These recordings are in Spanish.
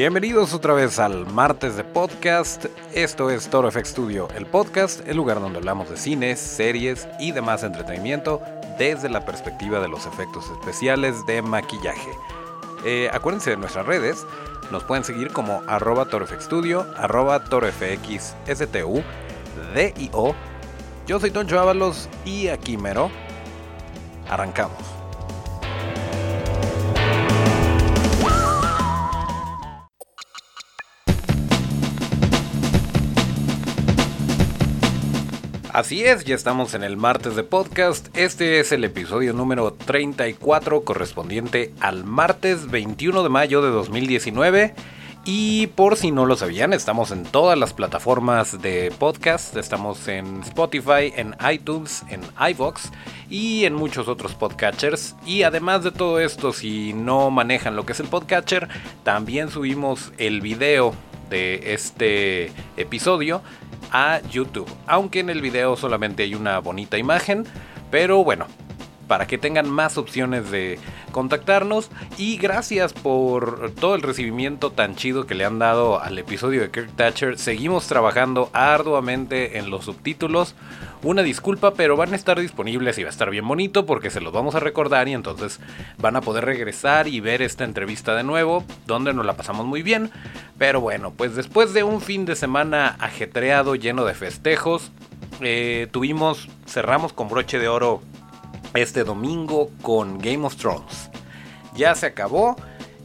Bienvenidos otra vez al martes de podcast. Esto es Toro FX Studio, el podcast, el lugar donde hablamos de cines, series y demás entretenimiento desde la perspectiva de los efectos especiales de maquillaje. Eh, acuérdense de nuestras redes, nos pueden seguir como arroba torofxstudio, arroba torofxstu, D-I-O. Yo soy Toncho Ábalos y aquí mero. Arrancamos. Así es, ya estamos en el martes de podcast. Este es el episodio número 34 correspondiente al martes 21 de mayo de 2019. Y por si no lo sabían, estamos en todas las plataformas de podcast. Estamos en Spotify, en iTunes, en iVoox y en muchos otros podcatchers. Y además de todo esto, si no manejan lo que es el podcatcher, también subimos el video de este episodio a YouTube. Aunque en el video solamente hay una bonita imagen. Pero bueno, para que tengan más opciones de contactarnos. Y gracias por todo el recibimiento tan chido que le han dado al episodio de Kirk Thatcher. Seguimos trabajando arduamente en los subtítulos. Una disculpa, pero van a estar disponibles y va a estar bien bonito porque se los vamos a recordar y entonces van a poder regresar y ver esta entrevista de nuevo, donde nos la pasamos muy bien. Pero bueno, pues después de un fin de semana ajetreado, lleno de festejos, eh, tuvimos, cerramos con broche de oro este domingo con Game of Thrones. Ya se acabó.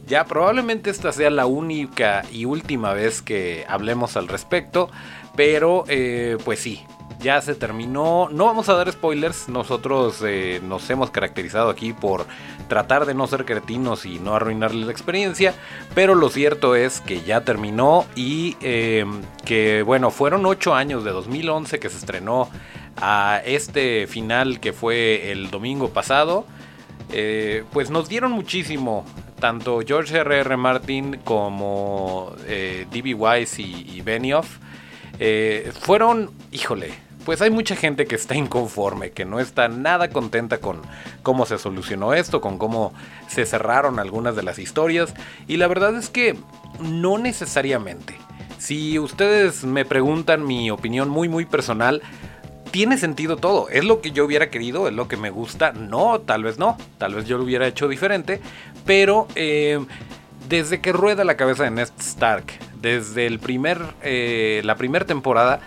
Ya probablemente esta sea la única y última vez que hablemos al respecto. Pero eh, pues sí, ya se terminó. No vamos a dar spoilers. Nosotros eh, nos hemos caracterizado aquí por tratar de no ser cretinos y no arruinarle la experiencia. Pero lo cierto es que ya terminó y eh, que bueno, fueron 8 años de 2011 que se estrenó a este final que fue el domingo pasado, eh, pues nos dieron muchísimo. Tanto George R.R. R. Martin como eh, D.B. Wise y, Benioff eh, fueron, híjole, pues hay mucha gente que está inconforme, que no está nada contenta con cómo se solucionó esto, con cómo se cerraron algunas de las historias. Y la verdad es que no necesariamente. Si ustedes me preguntan mi opinión muy muy personal, tiene sentido todo. Es lo que yo hubiera querido, es lo que me gusta. No, tal vez no. Tal vez yo lo hubiera hecho diferente. Pero eh, desde que rueda la cabeza de Ned Stark, desde el primer, eh, la primera temporada,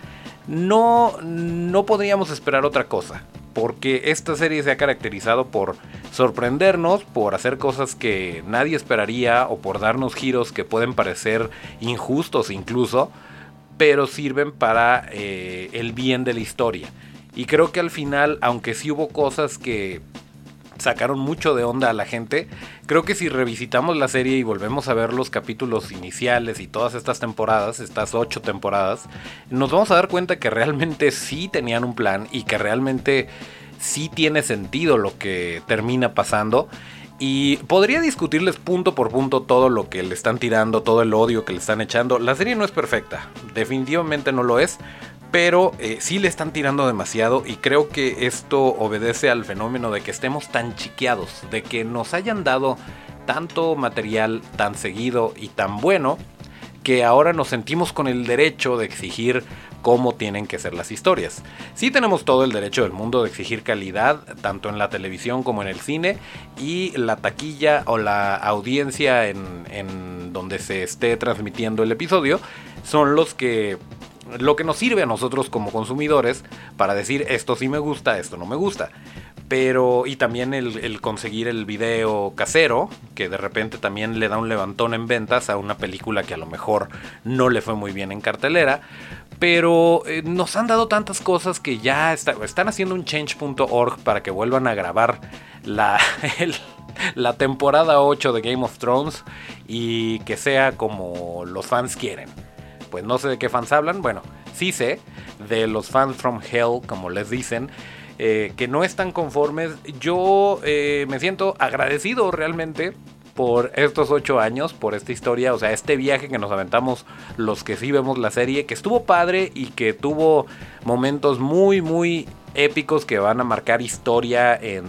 no, no podríamos esperar otra cosa. Porque esta serie se ha caracterizado por sorprendernos, por hacer cosas que nadie esperaría o por darnos giros que pueden parecer injustos incluso pero sirven para eh, el bien de la historia. Y creo que al final, aunque sí hubo cosas que sacaron mucho de onda a la gente, creo que si revisitamos la serie y volvemos a ver los capítulos iniciales y todas estas temporadas, estas ocho temporadas, nos vamos a dar cuenta que realmente sí tenían un plan y que realmente sí tiene sentido lo que termina pasando y podría discutirles punto por punto todo lo que le están tirando, todo el odio que le están echando. La serie no es perfecta, definitivamente no lo es, pero eh, sí le están tirando demasiado y creo que esto obedece al fenómeno de que estemos tan chiqueados, de que nos hayan dado tanto material tan seguido y tan bueno que ahora nos sentimos con el derecho de exigir cómo tienen que ser las historias. Sí tenemos todo el derecho del mundo de exigir calidad, tanto en la televisión como en el cine, y la taquilla o la audiencia en, en donde se esté transmitiendo el episodio son los que lo que nos sirve a nosotros como consumidores para decir esto sí me gusta, esto no me gusta. Pero, y también el, conseguir el video casero, que de repente también le da un levantón en ventas a una película que a lo mejor no le fue muy bien en cartelera. Pero eh, nos han dado tantas cosas que ya están haciendo un change.org para que vuelvan a grabar la, temporada 8 de Game of Thrones y que sea como los fans quieren. Pues no sé de qué fans hablan, bueno, sí sé de los fans from hell, como les dicen, eh, que no están conformes. Yo eh, me siento agradecido realmente por estos ocho años, por esta historia, o sea, este viaje que nos aventamos los que sí vemos la serie, que estuvo padre y que tuvo momentos muy, muy épicos que van a marcar historia en,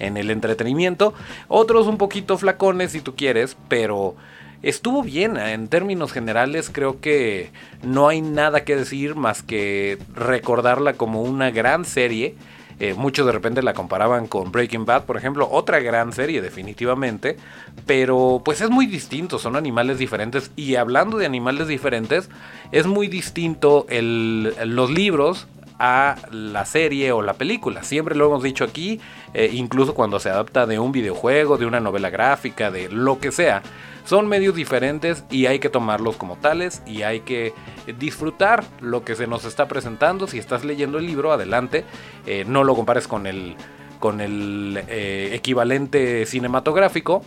en el entretenimiento. Otros un poquito flacones si tú quieres, pero estuvo bien. En términos generales, creo que no hay nada que decir más que recordarla como una gran serie. Eh, muchos de repente la comparaban con Breaking Bad, por ejemplo, otra gran serie definitivamente, pero pues es muy distinto, son animales diferentes y hablando de animales diferentes, es muy distinto el, los libros a la serie o la película. Siempre lo hemos dicho aquí, eh, incluso cuando se adapta de un videojuego, de una novela gráfica, de lo que sea. Son medios diferentes y hay que tomarlos como tales y hay que disfrutar lo que se nos está presentando. Si estás leyendo el libro, adelante. Eh, no lo compares con el, con el eh, equivalente cinematográfico.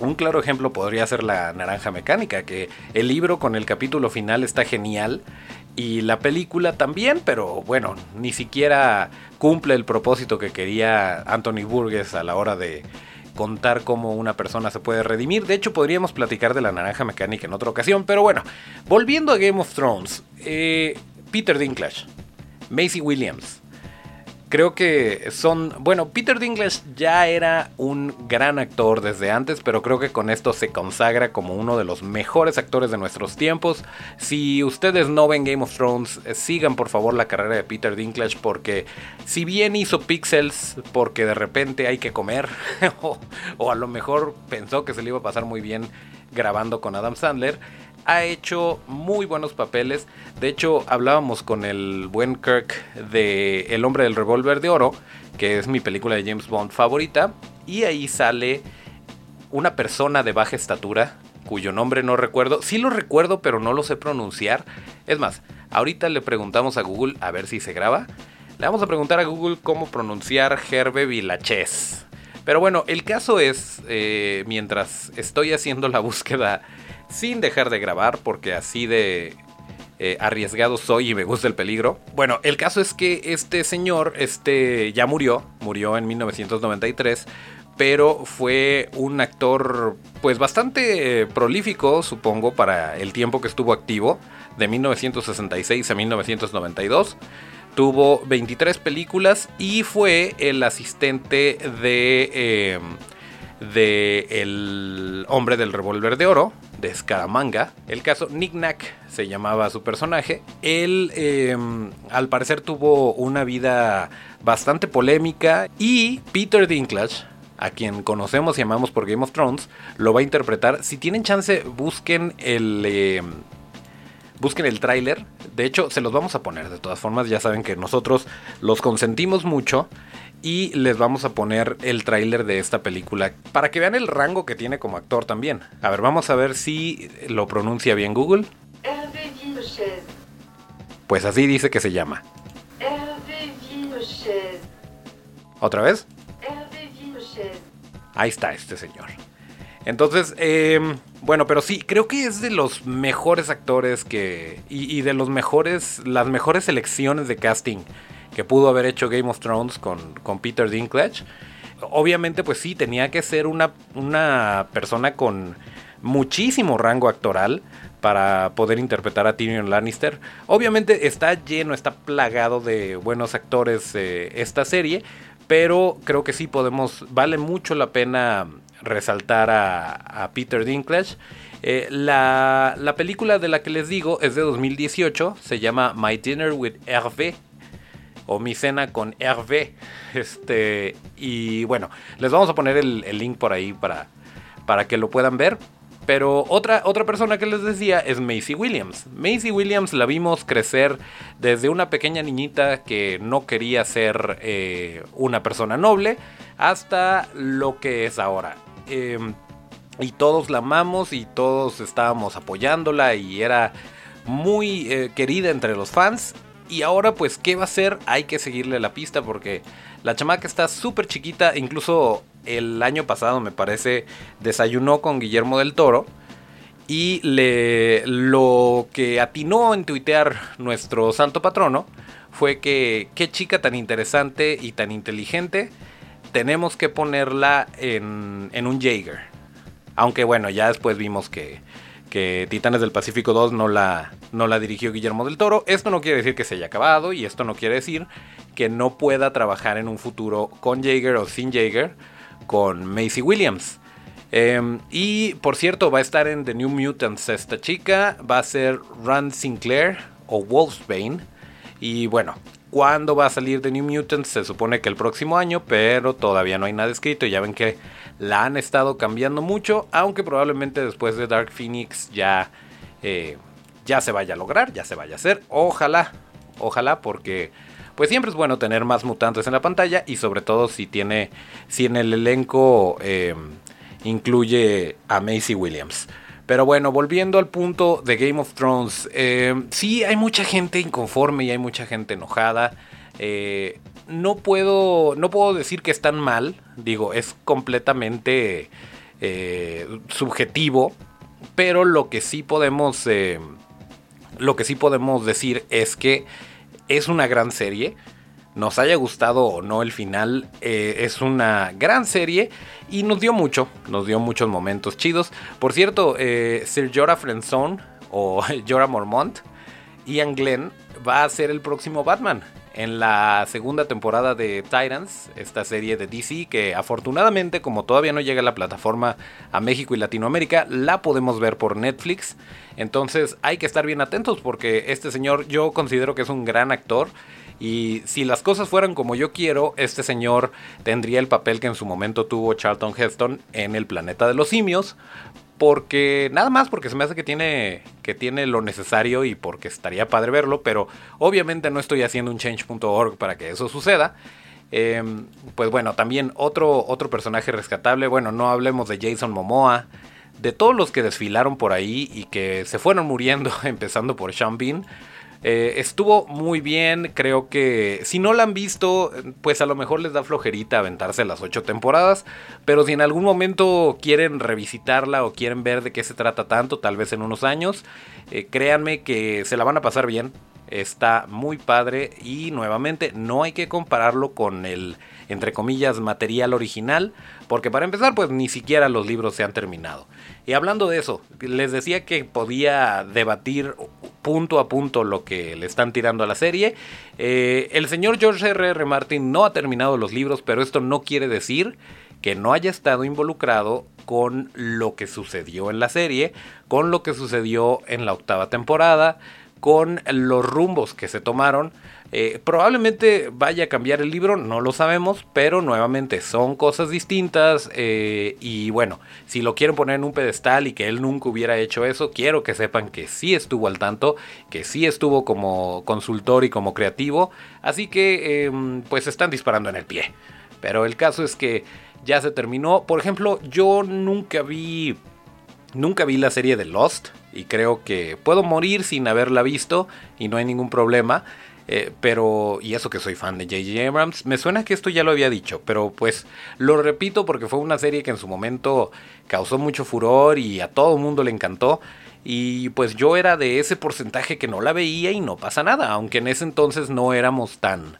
Un claro ejemplo podría ser la naranja mecánica, que el libro con el capítulo final está genial y la película también, pero bueno, ni siquiera cumple el propósito que quería Anthony Burgess a la hora de contar cómo una persona se puede redimir. De hecho, podríamos platicar de la naranja mecánica en otra ocasión, pero bueno, volviendo a Game of Thrones, eh, Peter Dinklage, Macy Williams, creo que son, bueno, Peter Dinklage ya era un gran actor desde antes, pero creo que con esto se consagra como uno de los mejores actores de nuestros tiempos. Si ustedes no ven Game of Thrones, eh, sigan por favor la carrera de Peter Dinklage porque si bien hizo Pixels porque de repente hay que comer o, o a lo mejor pensó que se le iba a pasar muy bien grabando con Adam Sandler, ha hecho muy buenos papeles. De hecho, hablábamos con el buen Kirk de El hombre del revólver de oro, que es mi película de James Bond favorita. Y ahí sale una persona de baja estatura, cuyo nombre no recuerdo. Sí lo recuerdo, pero no lo sé pronunciar. Es más, ahorita le preguntamos a Google a ver si se graba. Le vamos a preguntar a Google cómo pronunciar Herbe Vilaches. Pero bueno, el caso es, eh, mientras estoy haciendo la búsqueda sin dejar de grabar porque así de eh, arriesgado soy y me gusta el peligro. Bueno, el caso es que este señor este, ya murió, murió en 1993, pero fue un actor pues bastante prolífico, supongo, para el tiempo que estuvo activo, de 1966 a 1992. Tuvo 23 películas y fue el asistente de... Em, de El hombre del revólver de oro, de Scaramanga. El caso Nick Nack se llamaba su personaje. Él em, al parecer tuvo una vida bastante polémica y Peter Dinklage, a quien conocemos y amamos por Game of Thrones, lo va a interpretar. Si tienen chance, busquen el... Em, busquen el tráiler. De hecho, se los vamos a poner. De todas formas, ya saben que nosotros los consentimos mucho y les vamos a poner el tráiler de esta película para que vean el rango que tiene como actor también. A ver, vamos a ver si lo pronuncia bien Google. Pues así dice que se llama. ¿Otra vez? Ahí está este señor. Entonces, em, bueno, pero sí, creo que es de los mejores actores que... Y, y de los mejores, las mejores selecciones de casting que pudo haber hecho Game of Thrones con, con Peter Dinklage. Obviamente, pues sí, tenía que ser una, una persona con muchísimo rango actoral para poder interpretar a Tyrion Lannister. Obviamente está lleno, está plagado de buenos actores eh, esta serie, pero creo que sí podemos, vale mucho la pena resaltar a, Peter Dinklage. Eh, la, la, película de la que les digo es de 2018, se llama My Dinner with Hervé o mi cena con Hervé. Este, y bueno, les vamos a poner el, link por ahí para, para que lo puedan ver. Pero otra, otra persona que les decía es Macy Williams. Macy Williams la vimos crecer desde una pequeña niñita que no quería ser eh, una persona noble hasta lo que es ahora. Em, y todos la amamos y todos estábamos apoyándola y era muy eh, querida entre los fans y ahora, pues, ¿qué va a hacer? Hay que seguirle la pista porque la chamaca está súper chiquita. Incluso el año pasado, me parece, desayunó con Guillermo del Toro. Y le, lo que atinó en tuitear nuestro santo patrono fue que qué chica tan interesante y tan inteligente. Tenemos que ponerla en, en un Jaeger. Aunque bueno, ya después vimos que que Titanes del Pacífico 2 no la, no la dirigió Guillermo del Toro. Esto no quiere decir que se haya acabado y esto no quiere decir que no pueda trabajar en un futuro con Jaeger o sin Jaeger con Macy Williams. Em, y por cierto, va a estar en The New Mutants esta chica. Va a ser Rand Sinclair o Wolfsbane. Y bueno, ¿cuándo va a salir The New Mutants? Se supone que el próximo año, pero todavía no hay nada escrito. Ya ven que la han estado cambiando mucho, aunque probablemente después de Dark Phoenix ya, eh, ya se vaya a lograr, ya se vaya a hacer. Ojalá, ojalá, porque pues siempre es bueno tener más mutantes en la pantalla y sobre todo si tiene, si en el elenco eh, incluye a Macy Williams. Pero bueno, volviendo al punto de Game of Thrones, eh, sí hay mucha gente inconforme y hay mucha gente enojada. Eh, no puedo, no puedo decir que están mal, digo, es completamente subjetivo, pero lo que sí podemos, lo que sí podemos decir es que es una gran serie. Nos haya gustado o no el final, eh, es una gran serie y nos dio mucho, nos dio muchos momentos chidos. Por cierto, eh, Sir Jorah Frenzone o Jorah Mormont, Ian Glenn va a ser el próximo Batman en la segunda temporada de Titans, esta serie de DC que afortunadamente como todavía no llega a la plataforma a México y Latinoamérica, la podemos ver por Netflix. Entonces hay que estar bien atentos porque este señor yo considero que es un gran actor. Y si las cosas fueran como yo quiero, este señor tendría el papel que en su momento tuvo Charlton Heston en El Planeta de los Simios, porque nada más porque se me hace que tiene que tiene lo necesario y porque estaría padre verlo, pero obviamente no estoy haciendo un change.org para que eso suceda. Em, pues bueno, también otro, otro personaje rescatable, bueno, no hablemos de Jason Momoa, de todos los que desfilaron por ahí y que se fueron muriendo, empezando por Sean Bean, eh, estuvo muy bien, creo que si no la han visto, pues a lo mejor les da flojerita aventarse las ocho temporadas, pero si en algún momento quieren revisitarla o quieren ver de qué se trata tanto, tal vez en unos años, eh, créanme que se la van a pasar bien, está muy padre y nuevamente no hay que compararlo con el entre comillas material original porque para empezar pues ni siquiera los libros se han terminado y hablando de eso les decía que podía debatir punto a punto lo que le están tirando a la serie. Eh, el señor George R. R. Martin no ha terminado los libros, pero esto no quiere decir que no haya estado involucrado con lo que sucedió en la serie, con lo que sucedió en la octava temporada, con los rumbos que se tomaron. Eh, probablemente vaya a cambiar el libro, no lo sabemos, pero nuevamente son cosas distintas eh, y bueno, si lo quieren poner en un pedestal y que él nunca hubiera hecho eso, quiero que sepan que sí estuvo al tanto, que sí estuvo como consultor y como creativo, así que em, pues están disparando en el pie. Pero el caso es que ya se terminó. Por ejemplo, yo nunca vi Nunca vi la serie de Lost y creo que puedo morir sin haberla visto y no hay ningún problema. Eh, pero, y eso que soy fan de J.J. Abrams, me suena que esto ya lo había dicho, pero pues lo repito porque fue una serie que en su momento causó mucho furor y a todo el mundo le encantó. Y pues yo era de ese porcentaje que no la veía y no pasa nada, aunque en ese entonces no éramos tan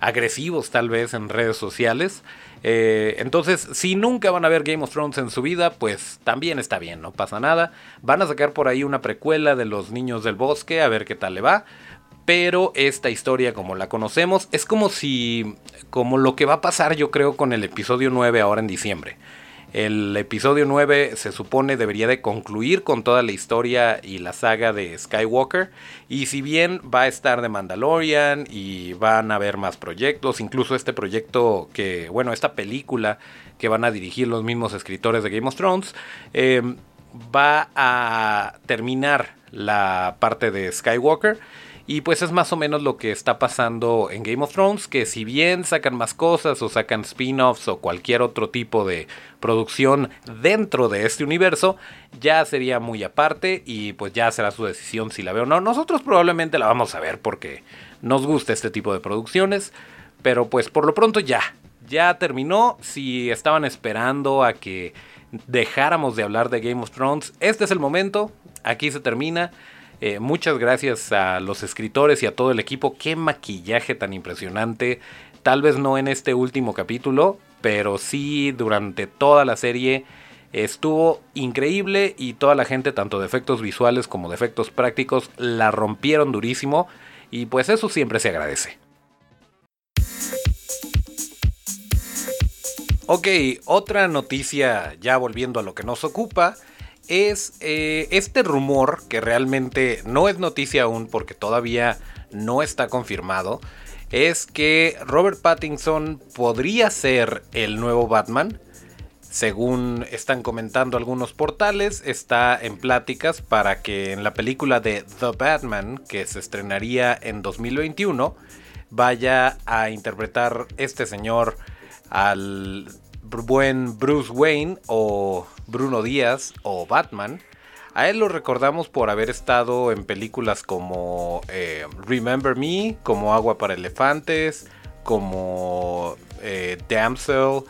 agresivos tal vez en redes sociales. Eh, entonces, si nunca van a ver Game of Thrones en su vida, pues también está bien, no pasa nada. Van a sacar por ahí una precuela de los niños del bosque, a ver qué tal le va. Pero esta historia como la conocemos es como si, como lo que va a pasar yo creo con el episodio 9 ahora en diciembre. El episodio 9 se supone debería de concluir con toda la historia y la saga de Skywalker. Y si bien va a estar de Mandalorian y van a haber más proyectos, incluso este proyecto que, bueno, esta película que van a dirigir los mismos escritores de Game of Thrones, em, va a terminar la parte de Skywalker. Y pues es más o menos lo que está pasando en Game of Thrones, que si bien sacan más cosas o sacan spin-offs o cualquier otro tipo de producción dentro de este universo, ya sería muy aparte y pues ya será su decisión si la veo o no. Nosotros probablemente la vamos a ver porque nos gusta este tipo de producciones, pero pues por lo pronto ya, ya terminó. Si estaban esperando a que dejáramos de hablar de Game of Thrones, este es el momento, aquí se termina. Eh, muchas gracias a los escritores y a todo el equipo. Qué maquillaje tan impresionante. Tal vez no en este último capítulo, pero sí durante toda la serie estuvo increíble y toda la gente, tanto de efectos visuales como de efectos prácticos, la rompieron durísimo y pues eso siempre se agradece. Ok, otra noticia, ya volviendo a lo que nos ocupa, es eh, este rumor que realmente no es noticia aún porque todavía no está confirmado. Es que Robert Pattinson podría ser el nuevo Batman. Según están comentando algunos portales, está en pláticas para que en la película de The Batman, que se estrenaría en 2021, vaya a interpretar este señor al buen Bruce Wayne o Bruno Díaz o Batman. A él lo recordamos por haber estado en películas como eh, Remember Me, como Agua para Elefantes, como eh, Damsel,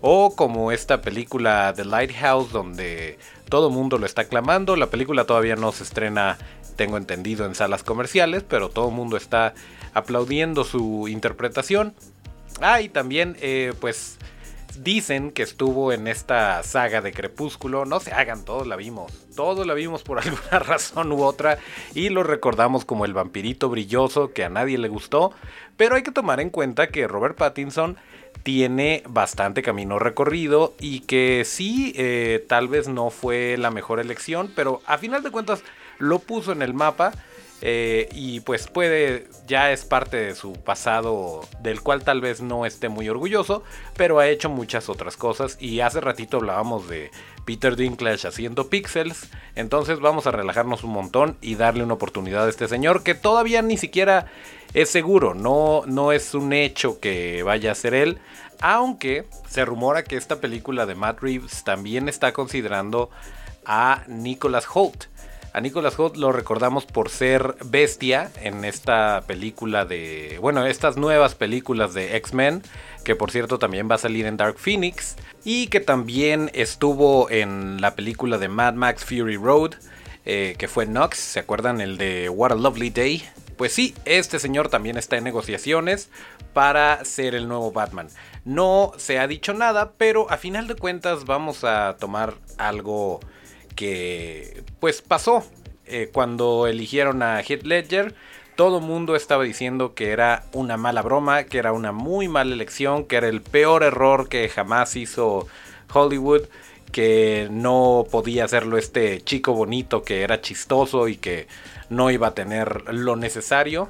o como esta película The Lighthouse donde todo el mundo lo está aclamando. La película todavía no se estrena, tengo entendido, en salas comerciales, pero todo el mundo está aplaudiendo su interpretación. Ah, y también, eh, pues, dicen que estuvo en esta saga de Crepúsculo. No se hagan, todos la vimos. Todos la vimos por alguna razón u otra. Y lo recordamos como el vampirito brilloso que a nadie le gustó. Pero hay que tomar en cuenta que Robert Pattinson tiene bastante camino recorrido y que sí, eh, tal vez no fue la mejor elección, pero a final de cuentas lo puso en el mapa eh, y pues puede, ya es parte de su pasado del cual tal vez no esté muy orgulloso, pero ha hecho muchas otras cosas. Y hace ratito hablábamos de Peter Dinklage haciendo pixels, entonces vamos a relajarnos un montón y darle una oportunidad a este señor que todavía ni siquiera es seguro, no, no es un hecho que vaya a ser él, aunque se rumora que esta película de Matt Reeves también está considerando a Nicholas Holt. A Nicholas Holt lo recordamos por ser bestia en esta película de. Bueno, estas nuevas películas de X-Men. Que por cierto también va a salir en Dark Phoenix. Y que también estuvo en la película de Mad Max Fury Road. Eh, que fue Nox. ¿Se acuerdan? El de What a Lovely Day. Pues sí, este señor también está en negociaciones para ser el nuevo Batman. No se ha dicho nada, pero a final de cuentas vamos a tomar algo que pues pasó eh, cuando eligieron a Heath Ledger. Todo el mundo estaba diciendo que era una mala broma, que era una muy mala elección, que era el peor error que jamás hizo Hollywood, que no podía hacerlo este chico bonito que era chistoso y que no iba a tener lo necesario.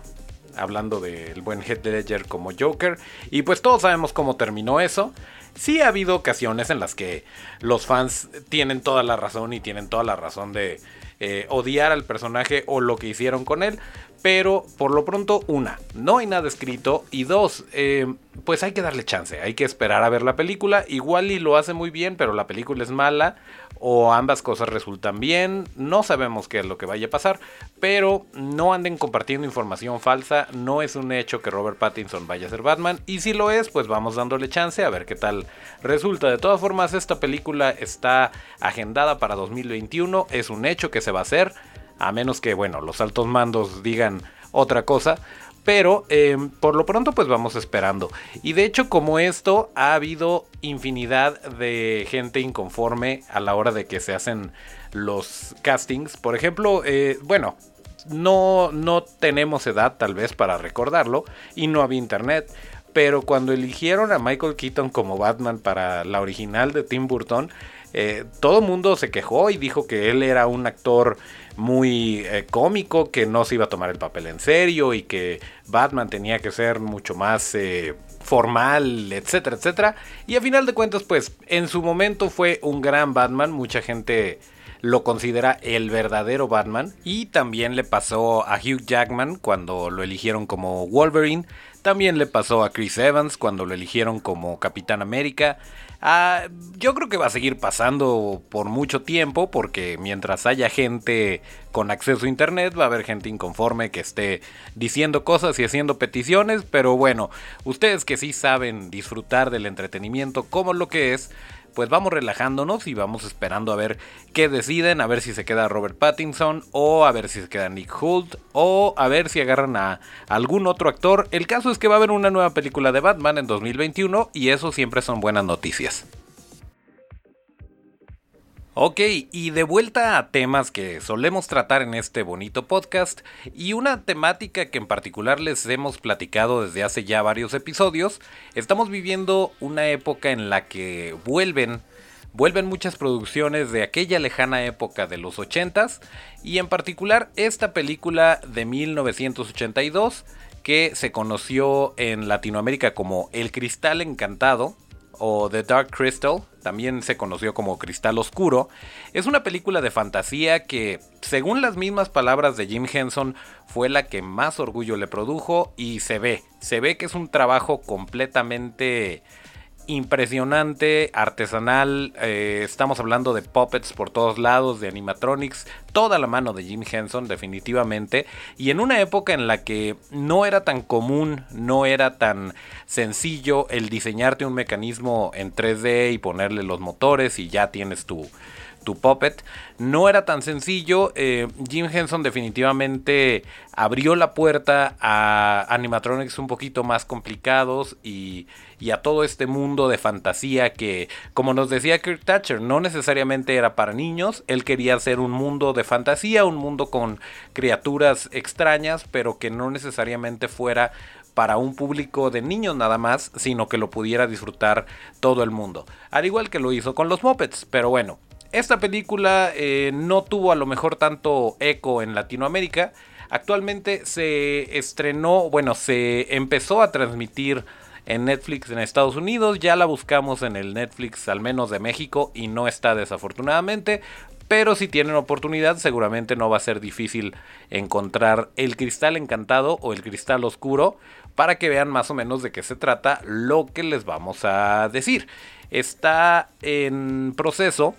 Hablando del buen Heath Ledger como Joker. Y pues todos sabemos cómo terminó eso sí ha habido ocasiones en las que los fans tienen toda la razón y tienen toda la razón de eh, odiar al personaje o lo que hicieron con él. Pero por lo pronto, una, no hay nada escrito. Y dos, eh, pues hay que darle chance. Hay que esperar a ver la película. Igual y lo hace muy bien, pero la película es mala o ambas cosas resultan bien, no sabemos qué es lo que vaya a pasar, pero no anden compartiendo información falsa, no es un hecho que Robert Pattinson vaya a ser Batman, y si lo es, pues vamos dándole chance a ver qué tal resulta. De todas formas, esta película está agendada para 2021, es un hecho que se va a hacer, a menos que, bueno, los altos mandos digan otra cosa, pero eh, por lo pronto pues vamos esperando. Y de hecho como esto ha habido infinidad de gente inconforme a la hora de que se hacen los castings. Por ejemplo, eh, bueno, no, no tenemos edad tal vez para recordarlo y no había internet. Pero cuando eligieron a Michael Keaton como Batman para la original de Tim Burton, eh, todo mundo se quejó y dijo que él era un actor muy eh, cómico, que no se iba a tomar el papel en serio y que Batman tenía que ser mucho más eh, formal, etcétera, etcétera. Y a final de cuentas, pues en su momento fue un gran Batman, mucha gente lo considera el verdadero Batman. Y también le pasó a Hugh Jackman cuando lo eligieron como Wolverine. También le pasó a Chris Evans cuando lo eligieron como Capitán América. Ah, yo creo que va a seguir pasando por mucho tiempo porque mientras haya gente con acceso a internet va a haber gente inconforme que esté diciendo cosas y haciendo peticiones, pero bueno, ustedes que sí saben disfrutar del entretenimiento como lo que es, pues vamos relajándonos y vamos esperando a ver qué deciden, a ver si se queda Robert Pattinson o a ver si se queda Nick Hoult o a ver si agarran a algún otro actor. El caso es que va a haber una nueva película de Batman en 2021 y eso siempre son buenas noticias. Ok, y de vuelta a temas que solemos tratar en este bonito podcast, y una temática que en particular les hemos platicado desde hace ya varios episodios, estamos viviendo una época en la que vuelven, vuelven muchas producciones de aquella lejana época de los 80s, y en particular esta película de 1982, que se conoció en Latinoamérica como El Cristal Encantado, o The Dark Crystal, también se conoció como Cristal Oscuro, es una película de fantasía que, según las mismas palabras de Jim Henson, fue la que más orgullo le produjo y se ve, se ve que es un trabajo completamente impresionante, artesanal. Eh, estamos hablando de puppets por todos lados, de animatronics, toda la mano de Jim Henson, definitivamente. Y en una época en la que no era tan común, no era tan sencillo el diseñarte un mecanismo en 3D y ponerle los motores y ya tienes tu tu puppet. No era tan sencillo. Eh, Jim Henson definitivamente abrió la puerta a animatronics un poquito más complicados y, y, a todo este mundo de fantasía que, como nos decía Kirk Thatcher, no necesariamente era para niños. Él quería hacer un mundo de fantasía, un mundo con criaturas extrañas, pero que no necesariamente fuera para un público de niños nada más, sino que lo pudiera disfrutar todo el mundo. Al igual que lo hizo con los Muppets, pero bueno, esta película eh, no tuvo a lo mejor tanto eco en Latinoamérica. Actualmente se estrenó, bueno, se empezó a transmitir en Netflix en Estados Unidos. Ya la buscamos en el Netflix al menos de México y no está desafortunadamente. Pero si tienen oportunidad seguramente no va a ser difícil encontrar el cristal encantado o el cristal oscuro para que vean más o menos de qué se trata lo que les vamos a decir. Está en proceso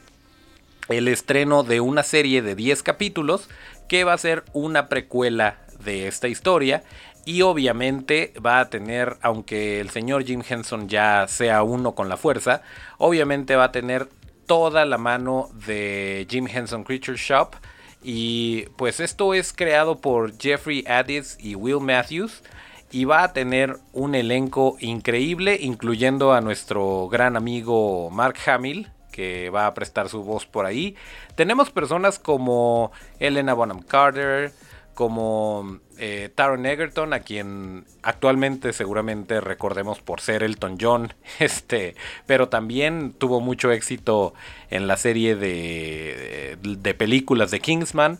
el estreno de una serie de 10 capítulos que va a ser una precuela de esta historia. Y obviamente va a tener, aunque el señor Jim Henson ya sea uno con la fuerza, obviamente va a tener toda la mano de Jim Henson Creature Shop. Y pues esto es creado por Jeffrey Addis y Will Matthews. Y va a tener un elenco increíble incluyendo a nuestro gran amigo Mark Hamill que va a prestar su voz por ahí. Tenemos personas como Elena Bonham Carter, como eh, Taron Egerton, a quien actualmente seguramente recordemos por ser Elton John, este, pero también tuvo mucho éxito en la serie de, de, películas de Kingsman,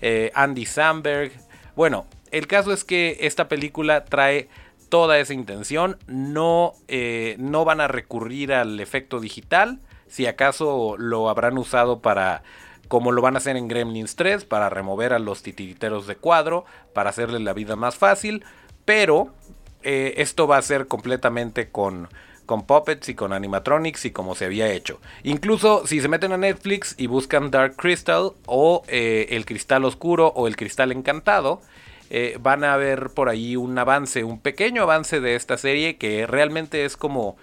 eh, Andy Samberg. Bueno, el caso es que esta película trae toda esa intención, no, eh, no van a recurrir al efecto digital, si acaso lo habrán usado para, como lo van a hacer en Gremlins 3, para remover a los titiriteros de cuadro, para hacerles la vida más fácil, pero eh, esto va a ser completamente con, con puppets y con animatronics y como se había hecho. Incluso si se meten a Netflix y buscan Dark Crystal o eh, El Cristal Oscuro o El Cristal Encantado, eh, van a ver por ahí un avance, un pequeño avance de esta serie que realmente es como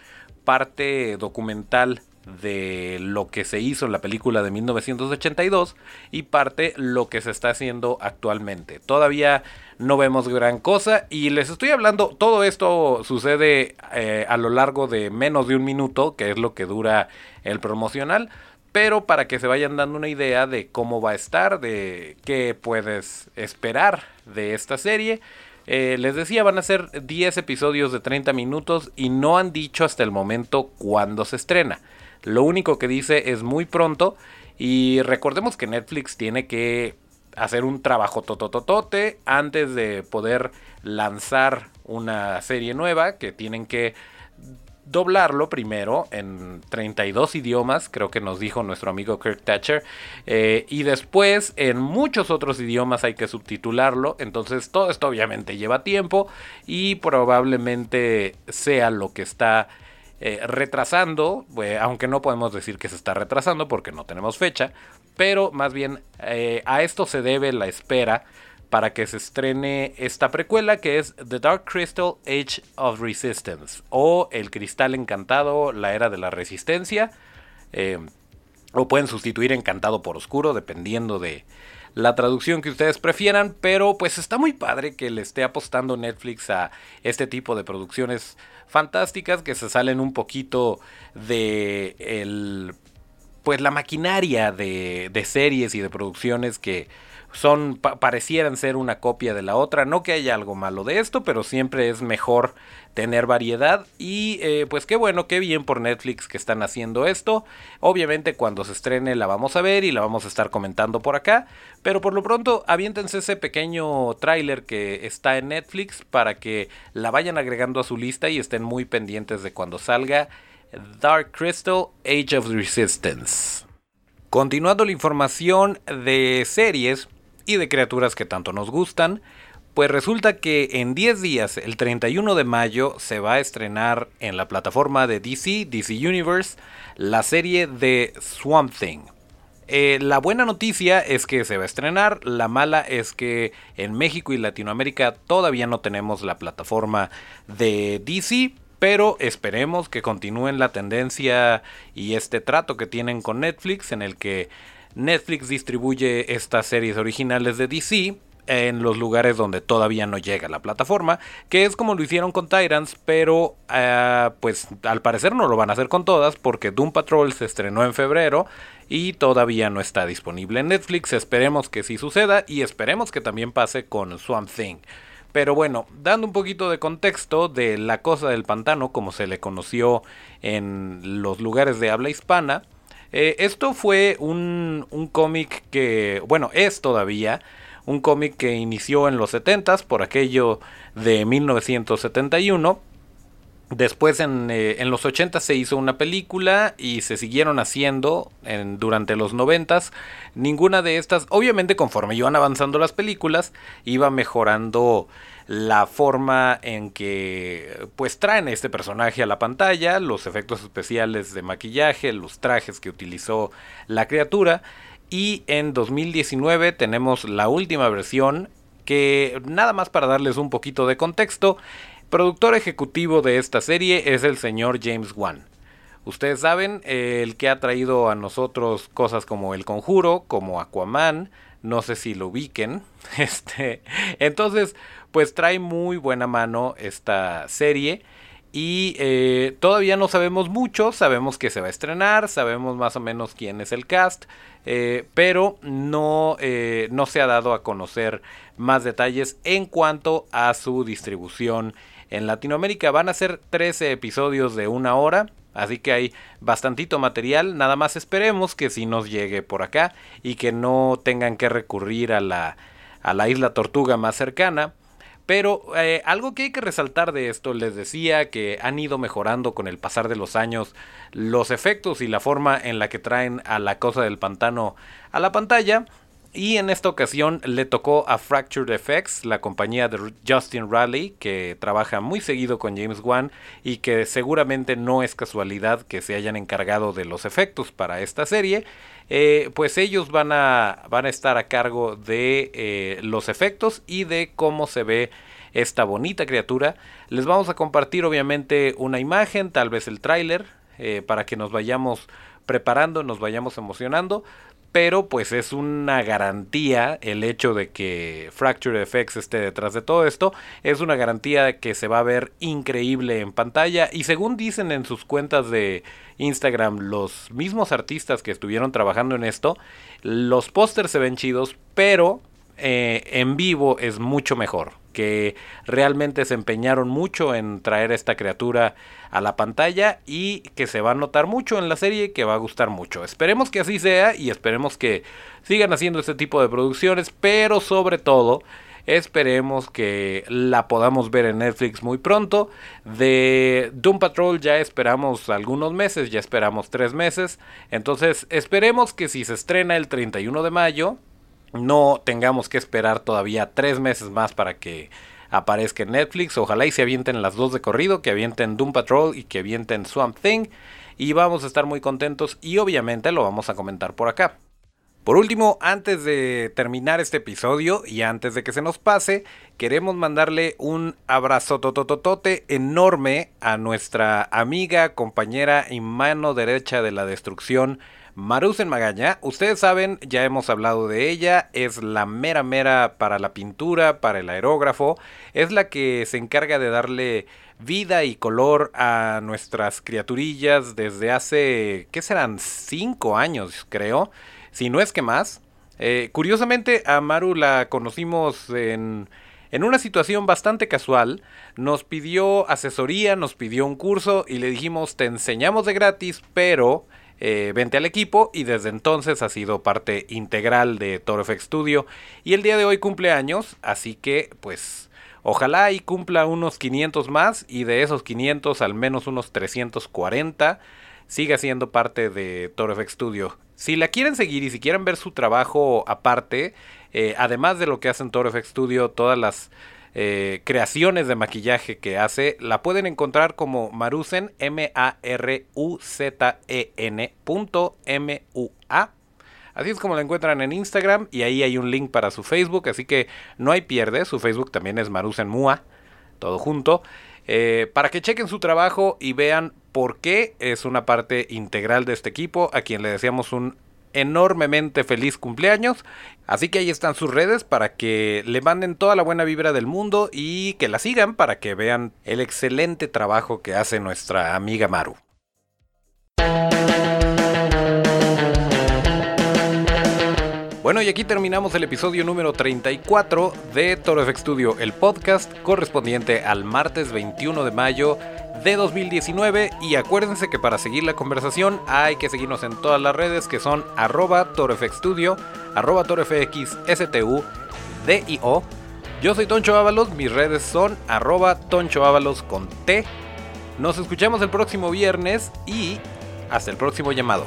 parte documental de lo que se hizo en la película de 1982 y parte lo que se está haciendo actualmente. Todavía no vemos gran cosa y les estoy hablando, todo esto sucede eh, a lo largo de menos de un minuto, que es lo que dura el promocional, pero para que se vayan dando una idea de cómo va a estar, de qué puedes esperar de esta serie. Eh, les decía, van a ser 10 episodios de 30 minutos y no han dicho hasta el momento cuándo se estrena. Lo único que dice es muy pronto. Y recordemos que Netflix tiene que hacer un trabajo totototote antes de poder lanzar una serie nueva que tienen que doblarlo primero en 32 idiomas, creo que nos dijo nuestro amigo Kirk Thatcher, eh, y después en muchos otros idiomas hay que subtitularlo, entonces todo esto obviamente lleva tiempo y probablemente sea lo que está eh, retrasando, eh, aunque no podemos decir que se está retrasando porque no tenemos fecha, pero más bien eh, a esto se debe la espera para que se estrene esta precuela que es The Dark Crystal Age of Resistance o El Cristal Encantado, la Era de la Resistencia, o pueden sustituir Encantado por Oscuro dependiendo de la traducción que ustedes prefieran, pero pues está muy padre que le esté apostando Netflix a este tipo de producciones fantásticas que se salen un poquito de el pues la maquinaria de, series y de producciones que son parecieran ser una copia de la otra. No que haya algo malo de esto, pero siempre es mejor tener variedad. Y eh, pues qué bueno, qué bien por Netflix que están haciendo esto. Obviamente cuando se estrene la vamos a ver y la vamos a estar comentando por acá. Pero por lo pronto aviéntense ese pequeño tráiler que está en Netflix para que la vayan agregando a su lista y estén muy pendientes de cuando salga Dark Crystal Age of Resistance. Continuando la información de series, y de criaturas que tanto nos gustan, pues resulta que en 10 días, el 31 de mayo, se va a estrenar en la plataforma de DC, DC Universe, la serie de Swamp Thing. Eh, la buena noticia es que se va a estrenar, la mala es que en México y Latinoamérica todavía no tenemos la plataforma de DC, pero esperemos que continúen la tendencia y este trato que tienen con Netflix en el que Netflix distribuye estas series originales de DC en los lugares donde todavía no llega la plataforma, que es como lo hicieron con Tyrants, pero eh, pues al parecer no lo van a hacer con todas porque Doom Patrol se estrenó en febrero y todavía no está disponible en Netflix, esperemos que sí suceda y esperemos que también pase con Swamp Thing. Pero bueno, dando un poquito de contexto de la cosa del pantano, como se le conoció en los lugares de habla hispana, eh, esto fue un, un cómic que, bueno, es todavía un cómic que inició en los 70s por aquello de 1971. Después en, eh, en los 80 se hizo una película y se siguieron haciendo en, durante los 90 Ninguna de estas, obviamente conforme iban avanzando las películas, iba mejorando la forma en que pues traen a este personaje a la pantalla, los efectos especiales de maquillaje, los trajes que utilizó la criatura. Y en 2019 tenemos la última versión que nada más para darles un poquito de contexto, productor ejecutivo de esta serie es el señor James Wan. Ustedes saben, el que ha traído a nosotros cosas como El Conjuro, como Aquaman, no sé si lo ubiquen. Este, entonces, pues trae muy buena mano esta serie. Y eh, todavía no sabemos mucho, sabemos que se va a estrenar, sabemos más o menos quién es el cast, eh, pero no, eh, no se ha dado a conocer más detalles en cuanto a su distribución en Latinoamérica. Van a ser 13 episodios de una hora, Así que hay bastantito material, nada más esperemos que si nos llegue por acá y que no tengan que recurrir a la, a la isla Tortuga más cercana. Pero eh, algo que hay que resaltar de esto, les decía que han ido mejorando con el pasar de los años los efectos y la forma en la que traen a la cosa del pantano a la pantalla. Y en esta ocasión le tocó a Fractured Effects, la compañía de Justin Raleigh, que trabaja muy seguido con James Wan y que seguramente no es casualidad que se hayan encargado de los efectos para esta serie. Eh, pues ellos van a, van a estar a cargo de eh, los efectos y de cómo se ve esta bonita criatura. Les vamos a compartir obviamente una imagen, tal vez el tráiler, eh, para que nos vayamos preparando, nos vayamos emocionando pero pues es una garantía el hecho de que Fracture FX esté detrás de todo esto, es una garantía que se va a ver increíble en pantalla. Y según dicen en sus cuentas de Instagram los mismos artistas que estuvieron trabajando en esto, los pósters se ven chidos, pero eh, en vivo es mucho mejor que realmente se empeñaron mucho en traer esta criatura a la pantalla y que se va a notar mucho en la serie que va a gustar mucho. Esperemos que así sea y esperemos que sigan haciendo este tipo de producciones, pero sobre todo esperemos que la podamos ver en Netflix muy pronto. De Doom Patrol ya esperamos algunos meses, ya esperamos tres meses, entonces esperemos que si se estrena el 31 de mayo, no tengamos que esperar todavía tres meses más para que aparezca en Netflix. Ojalá y se avienten las dos de corrido, que avienten Doom Patrol y que avienten Swamp Thing. Y vamos a estar muy contentos y obviamente lo vamos a comentar por acá. Por último, antes de terminar este episodio y antes de que se nos pase, queremos mandarle un abrazo totototote enorme a nuestra amiga, compañera y mano derecha de la destrucción, Marusen Magaña, ustedes saben, ya hemos hablado de ella, es la mera mera para la pintura, para el aerógrafo, es la que se encarga de darle vida y color a nuestras criaturillas desde hace, ¿qué serán? Cinco años, creo, si no es que más. Eh, curiosamente, a Maru la conocimos en, en una situación bastante casual. Nos pidió asesoría, nos pidió un curso y le dijimos, te enseñamos de gratis, pero eh, vente al equipo y desde entonces ha sido parte integral de Toro FX Studio y el día de hoy cumple años, así que pues ojalá y cumpla unos 500 más y de esos 500 al menos unos 340 siga siendo parte de Toro FX Studio. Si la quieren seguir y si quieren ver su trabajo aparte, eh, además de lo que hace en Toro FX Studio, todas las eh, creaciones de maquillaje que hace, la pueden encontrar como Maruzen, M-A-R-U-Z-E-N M-U-A. Así es como la encuentran en Instagram y ahí hay un link para su Facebook, así que no hay pierde, su Facebook también es Maruzen Mua, todo junto, eh, para que chequen su trabajo y vean por qué es una parte integral de este equipo, a quien le deseamos un enormemente feliz cumpleaños. Así que ahí están sus redes para que le manden toda la buena vibra del mundo y que la sigan para que vean el excelente trabajo que hace nuestra amiga Maru. Bueno, y aquí terminamos el episodio número 34 de Toro Studio, el podcast correspondiente al martes 21 de mayo de 2019 y acuérdense que para seguir la conversación hay que seguirnos en todas las redes que son arroba torofxstudio, arroba torofxstu, DIO. Yo soy Toncho Ábalos, mis redes son arroba Toncho Ábalos con T. Nos escuchamos el próximo viernes y hasta el próximo llamado.